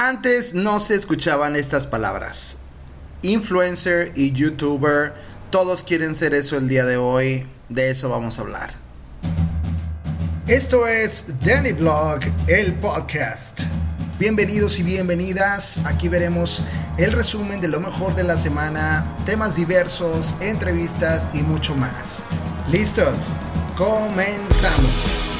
Antes no se escuchaban estas palabras. Influencer y youtuber, todos quieren ser eso el día de hoy, de eso vamos a hablar. Esto es Danny Blog, el podcast. Bienvenidos y bienvenidas, aquí veremos el resumen de lo mejor de la semana, temas diversos, entrevistas y mucho más. ¿Listos? Comenzamos.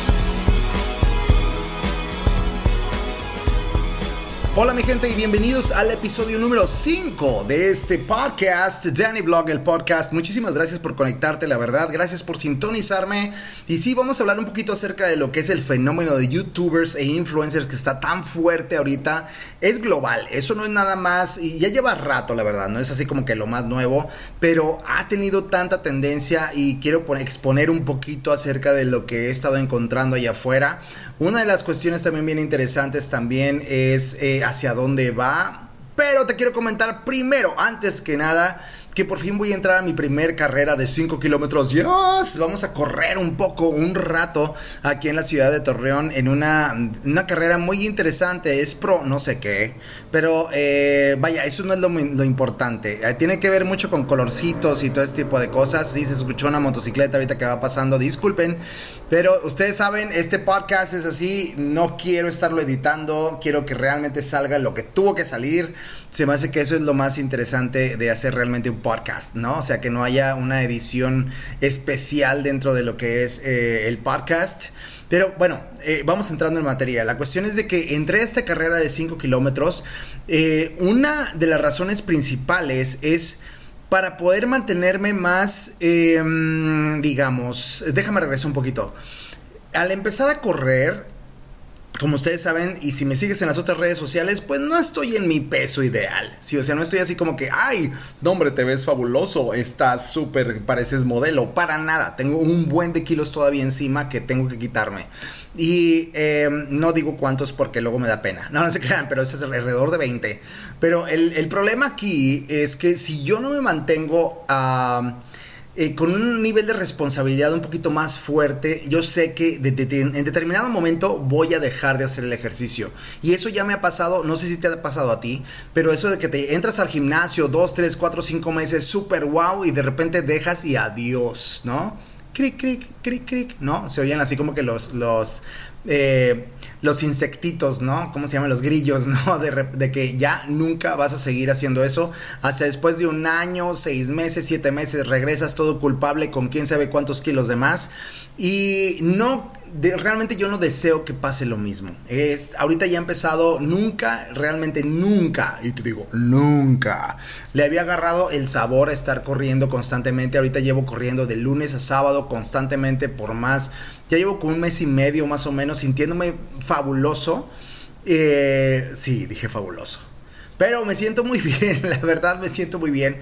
Hola mi gente y bienvenidos al episodio número 5 de este podcast, Danny Blog, el podcast. Muchísimas gracias por conectarte, la verdad, gracias por sintonizarme. Y sí, vamos a hablar un poquito acerca de lo que es el fenómeno de youtubers e influencers que está tan fuerte ahorita. Es global, eso no es nada más, y ya lleva rato, la verdad, no es así como que lo más nuevo, pero ha tenido tanta tendencia y quiero exponer un poquito acerca de lo que he estado encontrando allá afuera. Una de las cuestiones también bien interesantes también es eh, hacia dónde va. Pero te quiero comentar primero, antes que nada, que por fin voy a entrar a mi primer carrera de 5 kilómetros. Yes, vamos a correr un poco, un rato aquí en la ciudad de Torreón en una, una carrera muy interesante. Es pro, no sé qué, pero eh, vaya, eso no es lo, importante. Eh, tiene que ver mucho con colorcitos y todo este tipo de cosas. Sí, se escuchó una motocicleta ahorita que va pasando, disculpen. Pero ustedes saben, este podcast es así, no quiero estarlo editando, quiero que realmente salga lo que tuvo que salir se me hace que eso es lo más interesante de hacer realmente un podcast, ¿no? O sea, que no haya una edición especial dentro de lo que es eh, el podcast. Pero bueno, eh, vamos entrando en materia. La cuestión es de que entré a esta carrera de 5 kilómetros. Eh, una de las razones principales es para poder mantenerme más, em, digamos, déjame regresar un poquito. Al empezar a correr, como ustedes saben, y si me sigues en las otras redes sociales, pues no estoy en mi peso ideal. Sí, o sea, no estoy así como que, ay, no hombre, te ves fabuloso, estás súper, pareces modelo. Para nada, tengo un buen de kilos todavía encima que tengo que quitarme. Y em, no digo cuántos porque luego me da pena. No, no se crean, pero es alrededor de 20. Pero el, el problema aquí es que si yo no me mantengo a... Eh, con un nivel de responsabilidad un poquito más fuerte, yo sé que en determinado momento voy a dejar de hacer el ejercicio. Y eso ya me ha pasado, no sé si te ha pasado a ti, pero eso de que te entras al gimnasio dos, tres, cuatro, cinco meses, súper wow, y de repente dejas y adiós, ¿no? Cric, cric, cric, cric, ¿no? Se oyen así como que los, los, eh, los insectitos, ¿no? ¿Cómo se llaman? Los grillos, ¿no? De, que ya nunca vas a seguir haciendo eso. Hasta después de un año, seis meses, siete meses, regresas todo culpable con quién sabe cuántos kilos de más. Y no realmente yo no deseo que pase lo mismo. Es, ahorita ya he empezado, nunca, realmente nunca, y te digo, nunca, le había agarrado el sabor a estar corriendo constantemente. Ahorita llevo corriendo de lunes a sábado constantemente por más, ya llevo con un mes y medio más o menos sintiéndome fabuloso. Eh, sí, dije fabuloso. Pero me siento muy bien, la verdad me siento muy bien.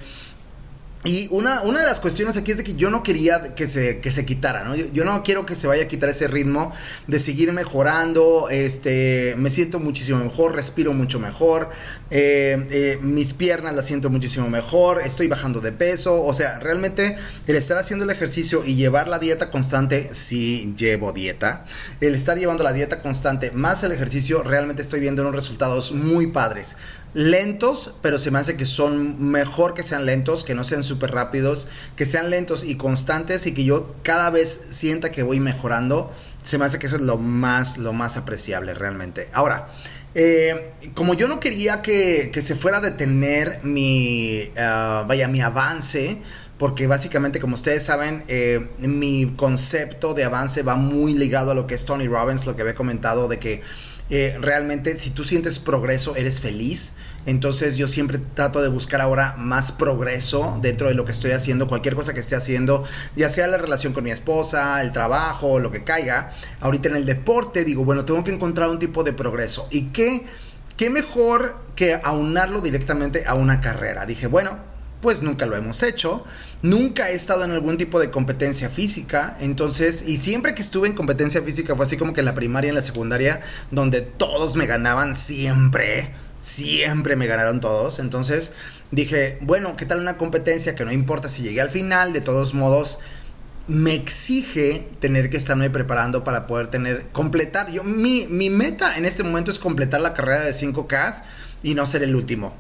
Y una, una, de las cuestiones aquí es de que yo no quería que se, que se quitara, ¿no? Yo, no quiero que se vaya a quitar ese ritmo de seguir mejorando, este, me siento muchísimo mejor, respiro mucho mejor, eh, eh, mis piernas las siento muchísimo mejor, estoy bajando de peso, o sea, realmente el estar haciendo el ejercicio y llevar la dieta constante, sí llevo dieta, el estar llevando la dieta constante más el ejercicio, realmente estoy viendo unos resultados muy padres lentos, pero se me hace que son mejor que sean lentos, que no sean súper rápidos, que sean lentos y constantes y que yo cada vez sienta que voy mejorando. Se me hace que eso es lo más, lo más apreciable realmente. Ahora, eh, como yo no quería que, se fuera a detener mi, ah, vaya, mi avance, porque básicamente, como ustedes saben, eh, mi concepto de avance va muy ligado a lo que es Tony Robbins, lo que había comentado de que eh, realmente si tú sientes progreso, eres feliz. Entonces yo siempre trato de buscar ahora más progreso dentro de lo que estoy haciendo, cualquier cosa que esté haciendo, ya sea la relación con mi esposa, el trabajo, lo que caiga. Ahorita en el deporte digo, bueno, tengo que encontrar un tipo de progreso. ¿Y qué, qué mejor que aunarlo directamente a una carrera? Dije, bueno, pues nunca lo hemos hecho. Nunca he estado en algún tipo de competencia física. Entonces, y siempre que estuve en competencia física fue así como que en la primaria en la secundaria, donde todos me ganaban siempre siempre me ganaron todos. Entonces dije, bueno, ¿qué tal una competencia que no importa si llegué al final? De todos modos, me exige tener que estarme preparando para poder tener, completar. Yo, mi, mi meta en este momento es completar la carrera de 5K y no ser el último.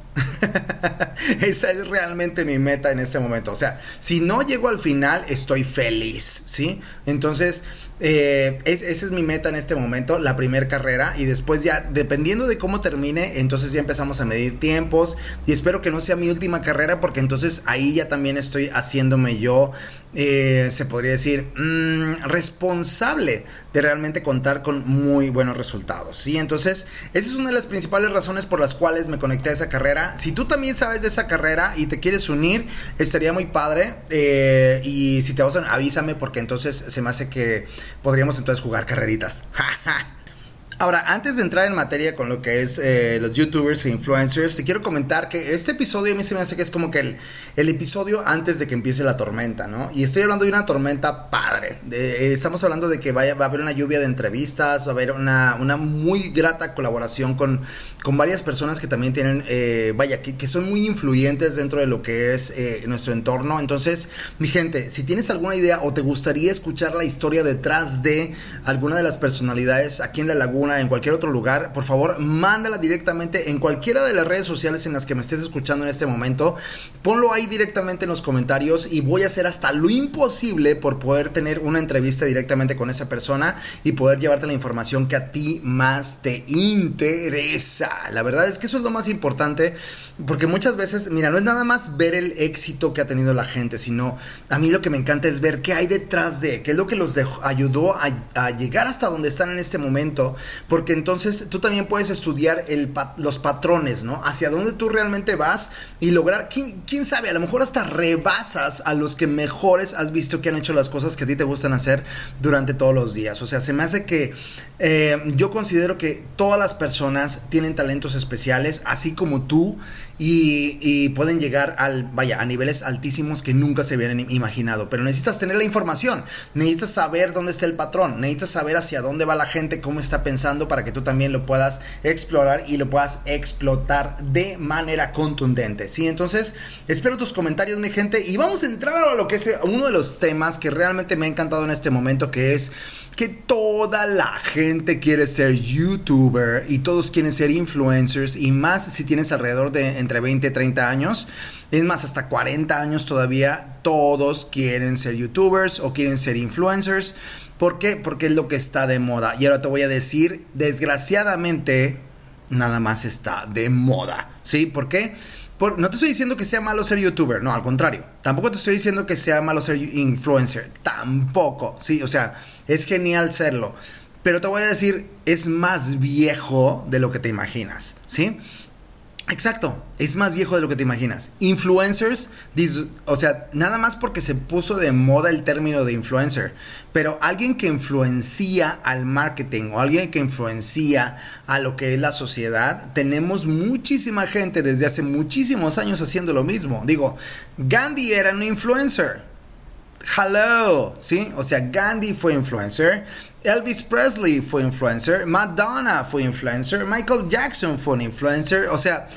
Esa es realmente mi meta en este momento. O sea, si no llego al final, estoy feliz, ¿sí? Entonces, eh, esa es mi meta en este momento, la primera carrera. Y después ya, dependiendo de cómo termine, entonces ya empezamos a medir tiempos. Y espero que no sea mi última carrera, porque entonces ahí ya también estoy haciéndome yo, eh, se podría decir, mm, responsable de realmente contar con muy buenos resultados. ¿sí? Entonces, esa es una de las principales razones por las cuales me conecté a esa carrera. Si tú también sabes de esa carrera y te quieres unir, estaría muy padre. Eh, y si te vas, a, avísame porque entonces se me hace que podríamos entonces jugar carreritas. Ahora, antes de entrar en materia con lo que es eh, los youtubers e influencers, te quiero comentar que este episodio a mí se me hace que es como que el, el episodio antes de que empiece la tormenta, ¿no? Y estoy hablando de una tormenta padre. Eh, estamos hablando de que va a haber una lluvia de entrevistas, va a haber una, una muy grata colaboración con, con varias personas que también tienen, eh, vaya, que, que, son muy influyentes dentro de lo que es nuestro entorno. Entonces, mi gente, si tienes alguna idea o te gustaría escuchar la historia detrás de alguna de las personalidades aquí en la laguna, en cualquier otro lugar, por favor, mándala directamente en cualquiera de las redes sociales en las que me estés escuchando en este momento. Ponlo ahí directamente en los comentarios y voy a hacer hasta lo imposible por poder tener una entrevista directamente con esa persona y poder llevarte la información que a ti más te interesa. La verdad es que eso es lo más importante porque muchas veces, mira, no es nada más ver el éxito que ha tenido la gente, sino a mí lo que me encanta es ver qué hay detrás de, qué es lo que los ayudó a, llegar hasta donde están en este momento porque entonces tú también puedes estudiar los patrones, ¿no? Hacia dónde tú realmente vas y lograr, ¿quién, sabe, a lo mejor hasta rebasas a los que mejores has visto que han hecho las cosas que a ti te gustan hacer durante todos los días. O sea, se me hace que eh, yo considero que todas las personas tienen talentos especiales, así como tú y, pueden llegar al, vaya, a niveles altísimos que nunca se hubieran imaginado. Pero necesitas tener la información, necesitas saber dónde está el patrón, necesitas saber hacia dónde va la gente, cómo está pensando para que tú también lo puedas explorar y lo puedas explotar de manera contundente. ¿sí? Entonces, espero tus comentarios, mi gente, y vamos a entrar a lo que es uno de los temas que realmente me ha encantado en este momento, que es que toda la gente quiere ser youtuber y todos quieren ser influencers y más si tienes alrededor de entre 20 y 30 años. Es más, hasta 40 años todavía todos quieren ser youtubers o quieren ser influencers. ¿Por qué? Porque es lo que está de moda. Y ahora te voy a decir, desgraciadamente, nada más está de moda. ¿Sí? ¿Por qué? No te estoy diciendo que sea malo ser youtuber, no, al contrario. Tampoco te estoy diciendo que sea malo ser influencer, tampoco. Sí, o sea, es genial serlo. Pero te voy a decir, es más viejo de lo que te imaginas, ¿sí? Exacto, es más viejo de lo que te imaginas. Influencers, o sea, nada más porque se puso de moda el término de influencer, pero alguien que influencia al marketing o alguien que influencia a lo que es la sociedad, tenemos muchísima gente desde hace muchísimos años haciendo lo mismo. Digo, Gandhi era un influencer. Hello, ¿sí? O sea, Gandhi fue influencer, Elvis Presley fue influencer, Madonna fue influencer, Michael Jackson fue un influencer, o sea,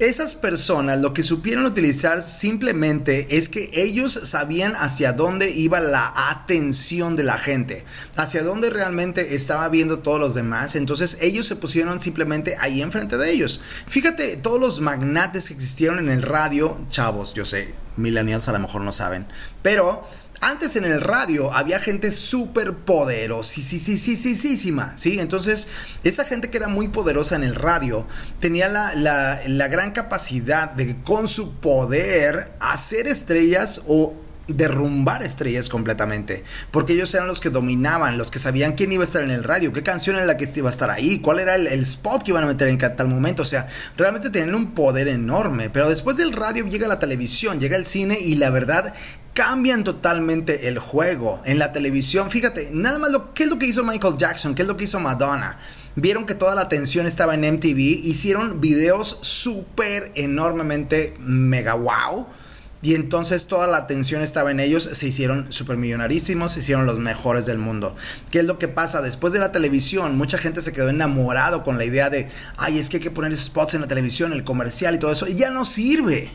esas personas lo que supieron utilizar simplemente es que ellos sabían hacia dónde iba la atención de la gente, hacia dónde realmente estaba viendo todos los demás. Entonces ellos se pusieron simplemente ahí enfrente de ellos. Fíjate, todos los magnates que existieron en el radio, chavos, yo sé, millennials a lo mejor no saben, pero antes en el radio había gente súper poderosa, sí, sí, sí, sí, sí, sí. Entonces, esa gente que era muy poderosa en el radio tenía la, la, la gran capacidad de con su poder hacer estrellas o derrumbar estrellas completamente, porque ellos eran los que dominaban, los que sabían quién iba a estar en el radio, qué canción era la que iba a estar ahí, cuál era el, el, spot que iban a meter en tal momento, o sea, realmente tenían un poder enorme, pero después del radio llega la televisión, llega el cine y la verdad cambian totalmente el juego. En la televisión, fíjate, nada más lo qué es lo que hizo Michael Jackson, qué es lo que hizo Madonna. Vieron que toda la atención estaba en MTV, hicieron videos súper enormemente mega wow. Y entonces toda la atención estaba en ellos, se hicieron súper millonarísimos, se hicieron los mejores del mundo. ¿Qué es lo que pasa? Después de la televisión, mucha gente se quedó enamorado con la idea de, ay, es que hay que poner spots en la televisión, el comercial y todo eso, y ya no sirve.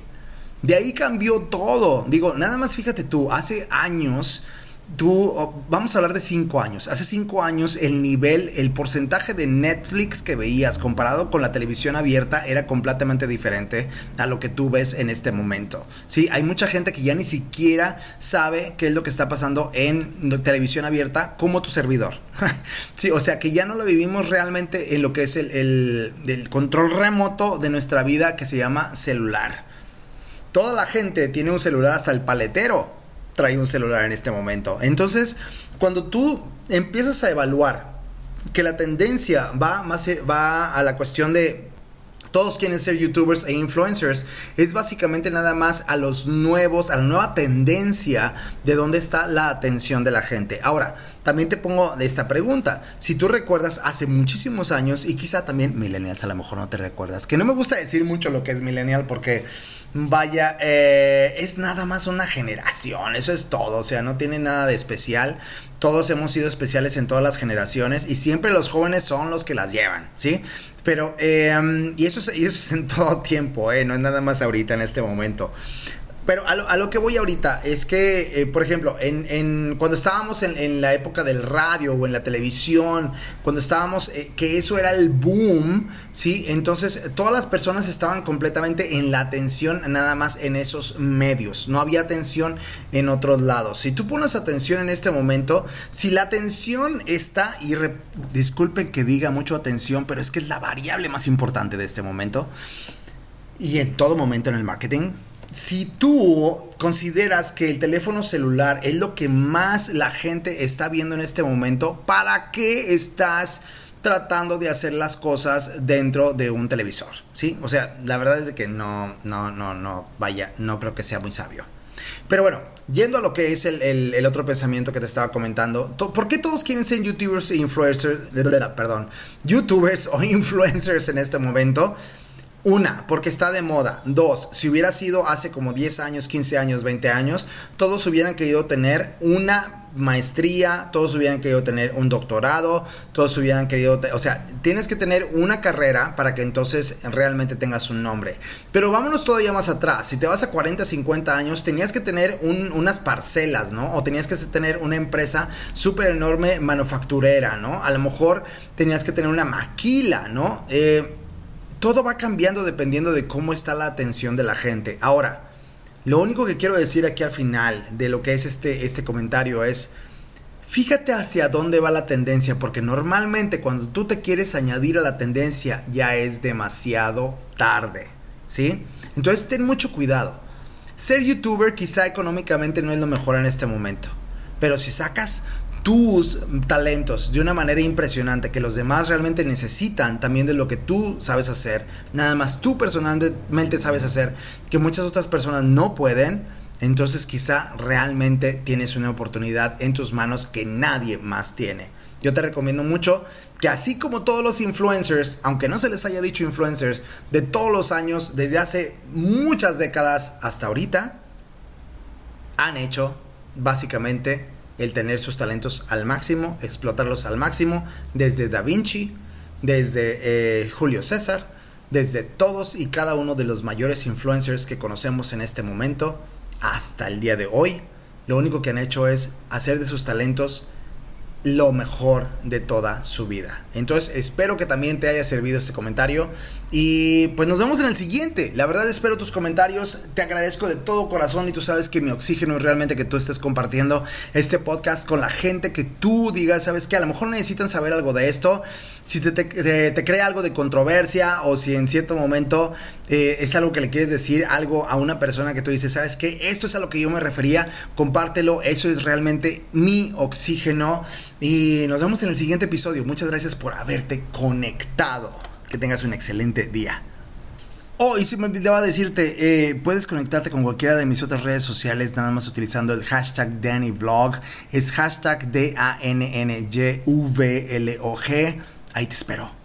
De ahí cambió todo. Digo, nada más fíjate tú, hace años tú, vamos a hablar de cinco años. Hace cinco años el nivel, el porcentaje de Netflix que veías comparado con la televisión abierta era completamente diferente a lo que tú ves en este momento. Sí, hay mucha gente que ya ni siquiera sabe qué es lo que está pasando en televisión abierta como tu servidor. sí, o sea que ya no lo vivimos realmente en lo que es el, el control remoto de nuestra vida que se llama celular. Toda la gente tiene un celular hasta el paletero trae un celular en este momento. Entonces, cuando tú empiezas a evaluar que la tendencia va más va a la cuestión de todos quieren ser youtubers e influencers. Es básicamente nada más a los nuevos, a la nueva tendencia de dónde está la atención de la gente. Ahora, también te pongo esta pregunta. Si tú recuerdas hace muchísimos años y quizá también millennials a lo mejor no te recuerdas, que no me gusta decir mucho lo que es millennial porque vaya, eh, es nada más una generación, eso es todo, o sea, no tiene nada de especial. Todos hemos sido especiales en todas las generaciones y siempre los jóvenes son los que las llevan, ¿sí? Pero, em, y, eso es, y eso es en todo tiempo, ¿eh? No es nada más ahorita en este momento. Pero a lo, que voy ahorita es que, eh, por ejemplo, en, cuando estábamos en, la época del radio o en la televisión, cuando estábamos, eh, que eso era el boom, ¿sí? Entonces todas las personas estaban completamente en la atención nada más en esos medios, no había atención en otros lados. Si tú pones atención en este momento, si la atención está, y disculpen que diga mucho atención, pero es que es la variable más importante de este momento, y en todo momento en el marketing, si tú consideras que el teléfono celular es lo que más la gente está viendo en este momento, ¿para qué estás tratando de hacer las cosas dentro de un televisor? ¿Sí? O sea, la verdad es que no, no, no, no, vaya, no creo que sea muy sabio. Pero bueno, yendo a lo que es el, otro pensamiento que te estaba comentando, ¿por qué todos quieren ser youtubers e influencers? Perdón, youtubers o influencers en este momento? Una, porque está de moda. Dos, si hubiera sido hace como 10 años, 15 años, 20 años, todos hubieran querido tener una maestría, todos hubieran querido tener un doctorado, todos hubieran querido, o sea, tienes que tener una carrera para que entonces realmente tengas un nombre. Pero vámonos todavía más atrás, si te vas a 40, 50 años, tenías que tener unas parcelas, ¿no? O tenías que tener una empresa súper enorme manufacturera, ¿no? A lo mejor tenías que tener una maquila, ¿no? Eh, todo va cambiando dependiendo de cómo está la atención de la gente. Ahora, lo único que quiero decir aquí al final de lo que es este, este comentario es, fíjate hacia dónde va la tendencia, porque normalmente cuando tú te quieres añadir a la tendencia ya es demasiado tarde, ¿sí? Entonces ten mucho cuidado. Ser youtuber quizá económicamente no es lo mejor en este momento, pero si sacas tus talentos de una manera impresionante que los demás realmente necesitan también de lo que tú sabes hacer, nada más tú personalmente sabes hacer, que muchas otras personas no pueden, entonces quizá realmente tienes una oportunidad en tus manos que nadie más tiene. Yo te recomiendo mucho que así como todos los influencers, aunque no se les haya dicho influencers, de todos los años, desde hace muchas décadas hasta ahorita, han hecho básicamente el tener sus talentos al máximo, explotarlos al máximo, desde Da Vinci, desde eh, Julio César, desde todos y cada uno de los mayores influencers que conocemos en este momento hasta el día de hoy. Lo único que han hecho es hacer de sus talentos lo mejor de toda su vida. Entonces espero que también te haya servido este comentario y pues nos vemos en el siguiente. La verdad espero tus comentarios. Te agradezco de todo corazón y tú sabes que mi oxígeno es realmente que tú estés compartiendo este podcast con la gente que tú digas, sabes que a lo mejor necesitan saber algo de esto. Si te, te, crea algo de controversia o si en cierto momento eh, es algo que le quieres decir algo a una persona que tú dices, sabes que esto es a lo que yo me refería, compártelo. Eso es realmente mi oxígeno. Y nos vemos en el siguiente episodio. Muchas gracias por haberte conectado. Que tengas un excelente día. Oh, y si me olvidaba decirte, eh, puedes conectarte con cualquiera de mis otras redes sociales nada más utilizando el hashtag DannyVlog. Es hashtag D-A-N-N-Y-V-L-O-G. Ahí te espero.